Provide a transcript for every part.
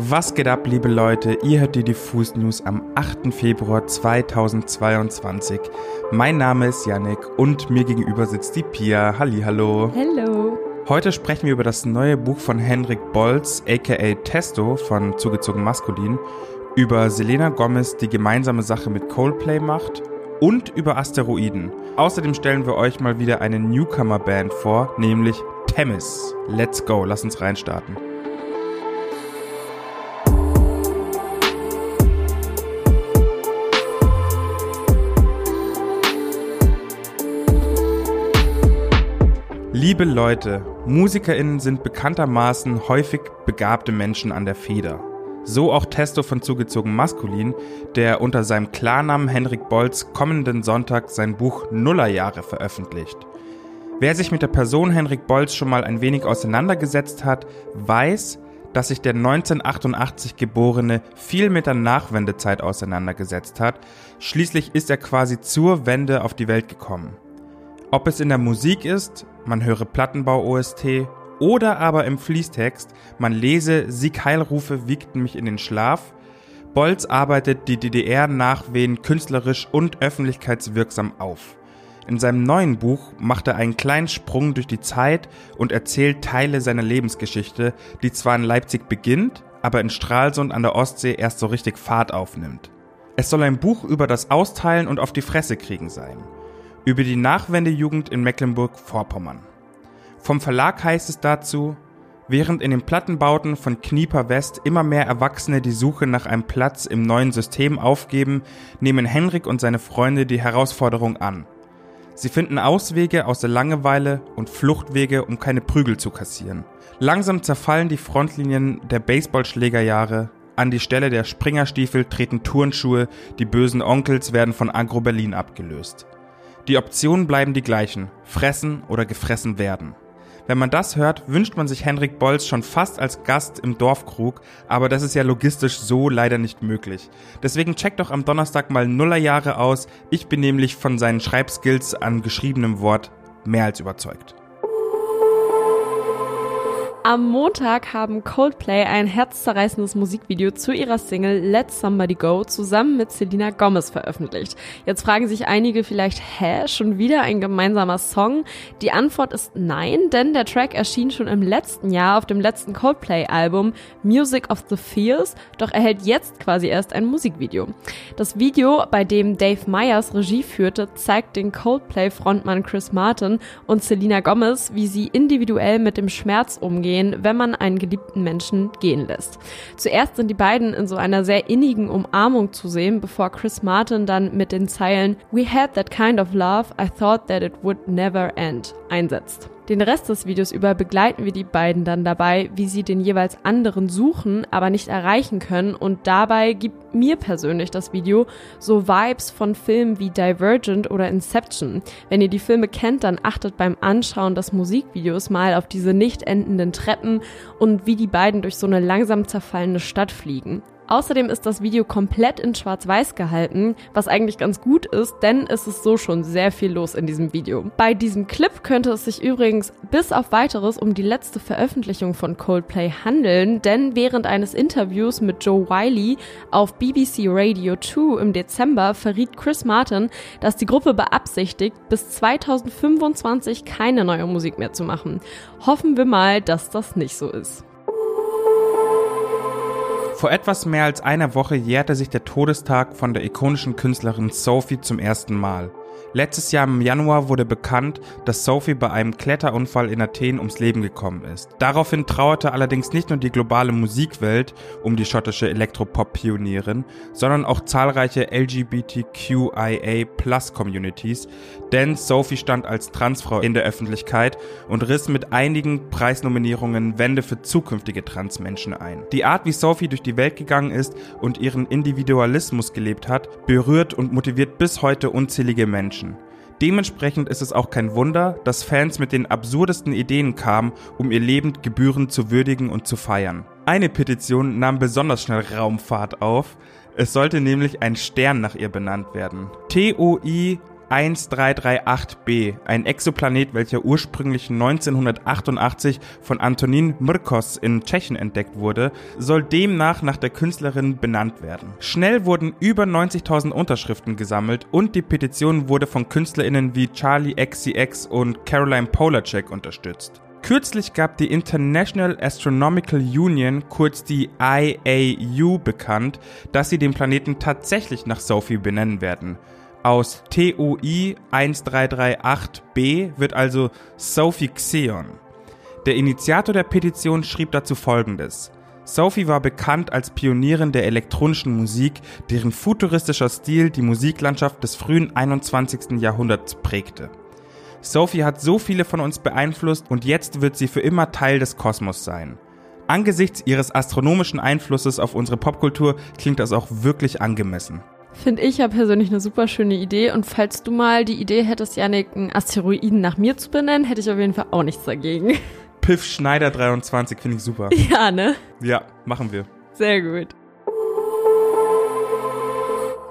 Was geht ab, liebe Leute? Ihr hört die Diffus News am 8. Februar 2022. Mein Name ist Yannick und mir gegenüber sitzt die Pia. Hallihallo. Hello. Heute sprechen wir über das neue Buch von Henrik Bolz, aka Testo von Zugezogen Maskulin, über Selena Gomez, die gemeinsame Sache mit Coldplay macht und über Asteroiden. Außerdem stellen wir euch mal wieder eine Newcomer-Band vor, nämlich Temis. Let's go, lass uns reinstarten. Liebe Leute, MusikerInnen sind bekanntermaßen häufig begabte Menschen an der Feder. So auch Testo von Zugezogen Maskulin, der unter seinem Klarnamen Henrik Bolz kommenden Sonntag sein Buch Nullerjahre veröffentlicht. Wer sich mit der Person Henrik Bolz schon mal ein wenig auseinandergesetzt hat, weiß, dass sich der 1988 Geborene viel mit der Nachwendezeit auseinandergesetzt hat. Schließlich ist er quasi zur Wende auf die Welt gekommen. Ob es in der Musik ist, man höre Plattenbau-OST, oder aber im Fließtext, man lese Siegheilrufe wiegten mich in den Schlaf, Bolz arbeitet die DDR-Nachwehen künstlerisch und öffentlichkeitswirksam auf. In seinem neuen Buch macht er einen kleinen Sprung durch die Zeit und erzählt Teile seiner Lebensgeschichte, die zwar in Leipzig beginnt, aber in Stralsund an der Ostsee erst so richtig Fahrt aufnimmt. Es soll ein Buch über das Austeilen und auf die Fresse kriegen sein über die Nachwendejugend in Mecklenburg-Vorpommern. Vom Verlag heißt es dazu, während in den Plattenbauten von Knieper West immer mehr Erwachsene die Suche nach einem Platz im neuen System aufgeben, nehmen Henrik und seine Freunde die Herausforderung an. Sie finden Auswege aus der Langeweile und Fluchtwege, um keine Prügel zu kassieren. Langsam zerfallen die Frontlinien der Baseballschlägerjahre. An die Stelle der Springerstiefel treten Turnschuhe, die bösen Onkels werden von Agro Berlin abgelöst. Die Optionen bleiben die gleichen, fressen oder gefressen werden. Wenn man das hört, wünscht man sich Henrik Bolz schon fast als Gast im Dorfkrug, aber das ist ja logistisch so leider nicht möglich. Deswegen checkt doch am Donnerstag mal Nullerjahre aus. Ich bin nämlich von seinen Schreibskills an geschriebenem Wort mehr als überzeugt. Am Montag haben Coldplay ein herzzerreißendes Musikvideo zu ihrer Single Let Somebody Go zusammen mit Selena Gomez veröffentlicht. Jetzt fragen sich einige vielleicht, hä, schon wieder ein gemeinsamer Song? Die Antwort ist nein, denn der Track erschien schon im letzten Jahr auf dem letzten Coldplay-Album Music of the Fears, doch erhält jetzt quasi erst ein Musikvideo. Das Video, bei dem Dave Meyers Regie führte, zeigt den Coldplay-Frontmann Chris Martin und Selena Gomez, wie sie individuell mit dem Schmerz umgehen umgehen, wenn man einen geliebten Menschen gehen lässt. Zuerst sind die beiden in so einer sehr innigen Umarmung zu sehen, bevor Chris Martin dann mit den Zeilen We had that kind of love, I thought that it would never end einsetzt. Den Rest des Videos über begleiten wir die beiden dann dabei, wie sie den jeweils anderen suchen, aber nicht erreichen können und dabei gibt mir persönlich das Video so Vibes von Filmen wie Divergent oder Inception. Wenn ihr die Filme kennt, dann achtet beim Anschauen des Musikvideos mal auf diese nicht endenden Treppen und wie die beiden durch so eine langsam zerfallene Stadt fliegen. Außerdem ist das Video komplett in Schwarz-Weiß gehalten, was eigentlich ganz gut ist, denn es ist so schon sehr viel los in diesem Video. Bei diesem Clip könnte es sich übrigens bis auf weiteres um die letzte Veröffentlichung von Coldplay handeln, denn während eines Interviews mit Joe Wiley auf BBC Radio 2 im Dezember verriet Chris Martin, dass die Gruppe beabsichtigt, bis 2025 keine neue Musik mehr zu machen. Hoffen wir mal, dass das nicht so ist. Vor etwas mehr als einer Woche jährte sich der Todestag von der ikonischen Künstlerin Sophie zum ersten Mal. Letztes Jahr im Januar wurde bekannt, dass Sophie bei einem Kletterunfall in Athen ums Leben gekommen ist. Daraufhin trauerte allerdings nicht nur die globale Musikwelt um die schottische Elektropop-Pionierin, sondern auch zahlreiche LGBTQIA-Plus-Communities, denn Sophie stand als Transfrau in der Öffentlichkeit und riss mit einigen Preisnominierungen Wände für zukünftige Transmenschen ein. Die Art, wie Sophie durch die Welt gegangen ist und ihren Individualismus gelebt hat, berührt und motiviert bis heute unzählige Menschen. Dementsprechend ist es auch kein Wunder, dass Fans mit den absurdesten Ideen kamen, um ihr Leben gebührend zu würdigen und zu feiern. Eine Petition nahm besonders schnell Raumfahrt auf. Es sollte nämlich ein Stern nach ihr benannt werden. TOI 1338b, ein Exoplanet, welcher ursprünglich 1988 von Antonin Mrkos in Tschechien entdeckt wurde, soll demnach nach der Künstlerin benannt werden. Schnell wurden über 90.000 Unterschriften gesammelt und die Petition wurde von KünstlerInnen wie Charlie XCX und Caroline Polacek unterstützt. Kürzlich gab die International Astronomical Union, kurz die IAU, bekannt, dass sie den Planeten tatsächlich nach Sophie benennen werden. Aus TOI 1338b wird also Sophie Xeon. Der Initiator der Petition schrieb dazu folgendes. Sophie war bekannt als Pionierin der elektronischen Musik, deren futuristischer Stil die Musiklandschaft des frühen 21. Jahrhunderts prägte. Sophie hat so viele von uns beeinflusst und jetzt wird sie für immer Teil des Kosmos sein. Angesichts ihres astronomischen Einflusses auf unsere Popkultur klingt das auch wirklich angemessen. Finde ich ja persönlich eine super schöne Idee. Und falls du mal die Idee hättest, Janik, einen Asteroiden nach mir zu benennen, hätte ich auf jeden Fall auch nichts dagegen. Piff Schneider 23 finde ich super. Ja, ne? Ja, machen wir. Sehr gut.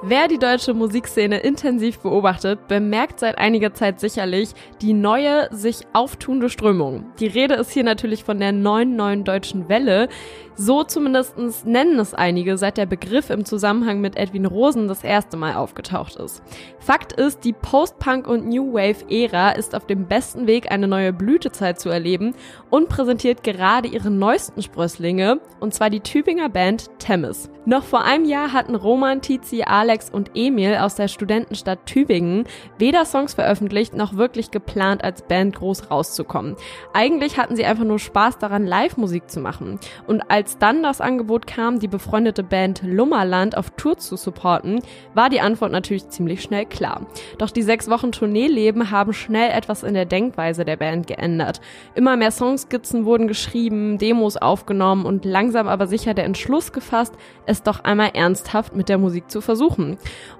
Wer die deutsche Musikszene intensiv beobachtet, bemerkt seit einiger Zeit sicherlich die neue, sich auftuende Strömung. Die Rede ist hier natürlich von der neuen neuen deutschen Welle. So zumindest nennen es einige, seit der Begriff im Zusammenhang mit Edwin Rosen das erste Mal aufgetaucht ist. Fakt ist, die Post-Punk- und New Wave-Ära ist auf dem besten Weg, eine neue Blütezeit zu erleben und präsentiert gerade ihre neuesten Sprösslinge, und zwar die Tübinger Band Temmes. Noch vor einem Jahr hatten Roman, Tizi, Alex und Emil aus der Studentenstadt Tübingen weder Songs veröffentlicht noch wirklich geplant, als Band groß rauszukommen. Eigentlich hatten sie einfach nur Spaß daran, Live-Musik zu machen. Und als dann das Angebot kam, die befreundete Band Lummerland auf Tour zu supporten, war die Antwort natürlich ziemlich schnell klar. Doch die sechs Wochen Tourneeleben haben schnell etwas in der Denkweise der Band geändert. Immer mehr Songskizzen wurden geschrieben, Demos aufgenommen und langsam aber sicher der Entschluss gefasst, es doch einmal ernsthaft mit der Musik zu versuchen.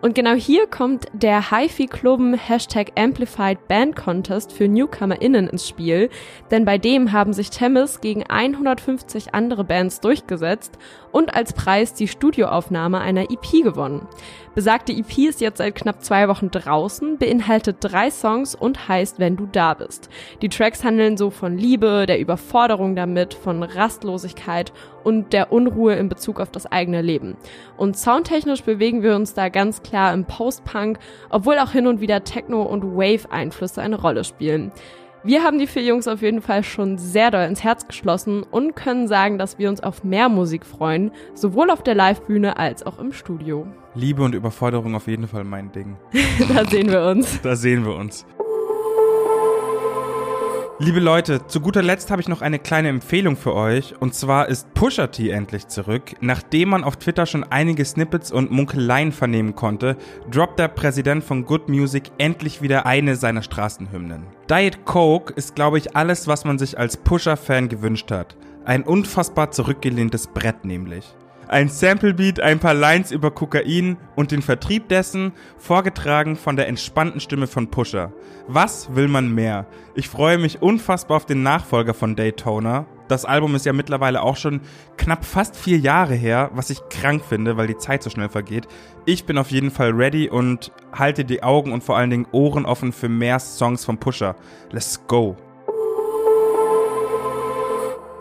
Und genau hier kommt der HiFi-Klubben Hashtag Amplified Band Contest für NewcomerInnen ins Spiel, denn bei dem haben sich Temis gegen 150 andere Bands durchgesetzt und als Preis die Studioaufnahme einer EP gewonnen. Besagte EP ist jetzt seit knapp zwei Wochen draußen, beinhaltet drei Songs und heißt Wenn du da bist. Die Tracks handeln so von Liebe, der Überforderung damit, von Rastlosigkeit und der Unruhe in Bezug auf das eigene Leben. Und soundtechnisch bewegen wir uns da ganz klar im Post-Punk, obwohl auch hin und wieder Techno- und Wave-Einflüsse eine Rolle spielen. Wir haben die vier Jungs auf jeden Fall schon sehr doll ins Herz geschlossen und können sagen, dass wir uns auf mehr Musik freuen, sowohl auf der Livebühne als auch im Studio. Liebe und Überforderung auf jeden Fall mein Ding. da sehen wir uns. Da sehen wir uns. Liebe Leute, zu guter Letzt habe ich noch eine kleine Empfehlung für euch. Und zwar ist Pusha T endlich zurück. Nachdem man auf Twitter schon einige Snippets und Munkeleien vernehmen konnte, droppt der Präsident von Good Music endlich wieder eine seiner Straßenhymnen. Diet Coke ist, glaube ich, alles, was man sich als Pusher-Fan gewünscht hat. Ein unfassbar zurückgelehntes Brett nämlich ein Samplebeat, ein paar Lines über Kokain und den Vertrieb dessen, vorgetragen von der entspannten Stimme von Pusher. Was will man mehr? Ich freue mich unfassbar auf den Nachfolger von Daytona. Das Album ist ja mittlerweile auch schon knapp fast vier Jahre her, was ich krank finde, weil die Zeit so schnell vergeht. Ich bin auf jeden Fall ready und halte die Augen und vor allen Dingen Ohren offen für mehr Songs von Pusher. Let's go!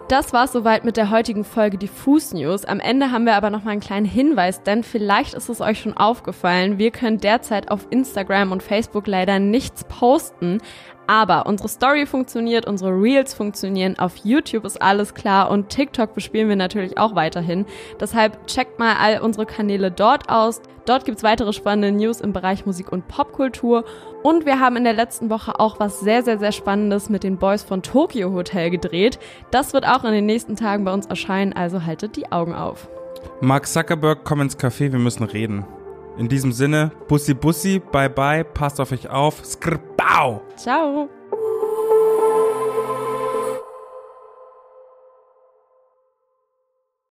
Das war's soweit mit der heutigen Folge Diffus News. Am Ende haben wir aber noch mal einen kleinen Hinweis, denn vielleicht ist es euch schon aufgefallen, wir können derzeit auf Instagram und Facebook leider nichts posten, aber unsere Story funktioniert, unsere Reels funktionieren, auf YouTube ist alles klar und TikTok bespielen wir natürlich auch weiterhin. Deshalb checkt mal all unsere Kanäle dort aus. Dort gibt's weitere spannende News im Bereich Musik und Popkultur. Und wir haben in der letzten Woche auch was sehr, sehr, sehr Spannendes mit den Boys von Tokyo Hotel gedreht. Das wird auch in den nächsten Tagen bei uns erscheinen, also haltet die Augen auf. Mark Zuckerberg, komm ins Café, wir müssen reden. In diesem Sinne, Bussi Bussi, bye bye, passt auf euch auf, skrbau! Ciao!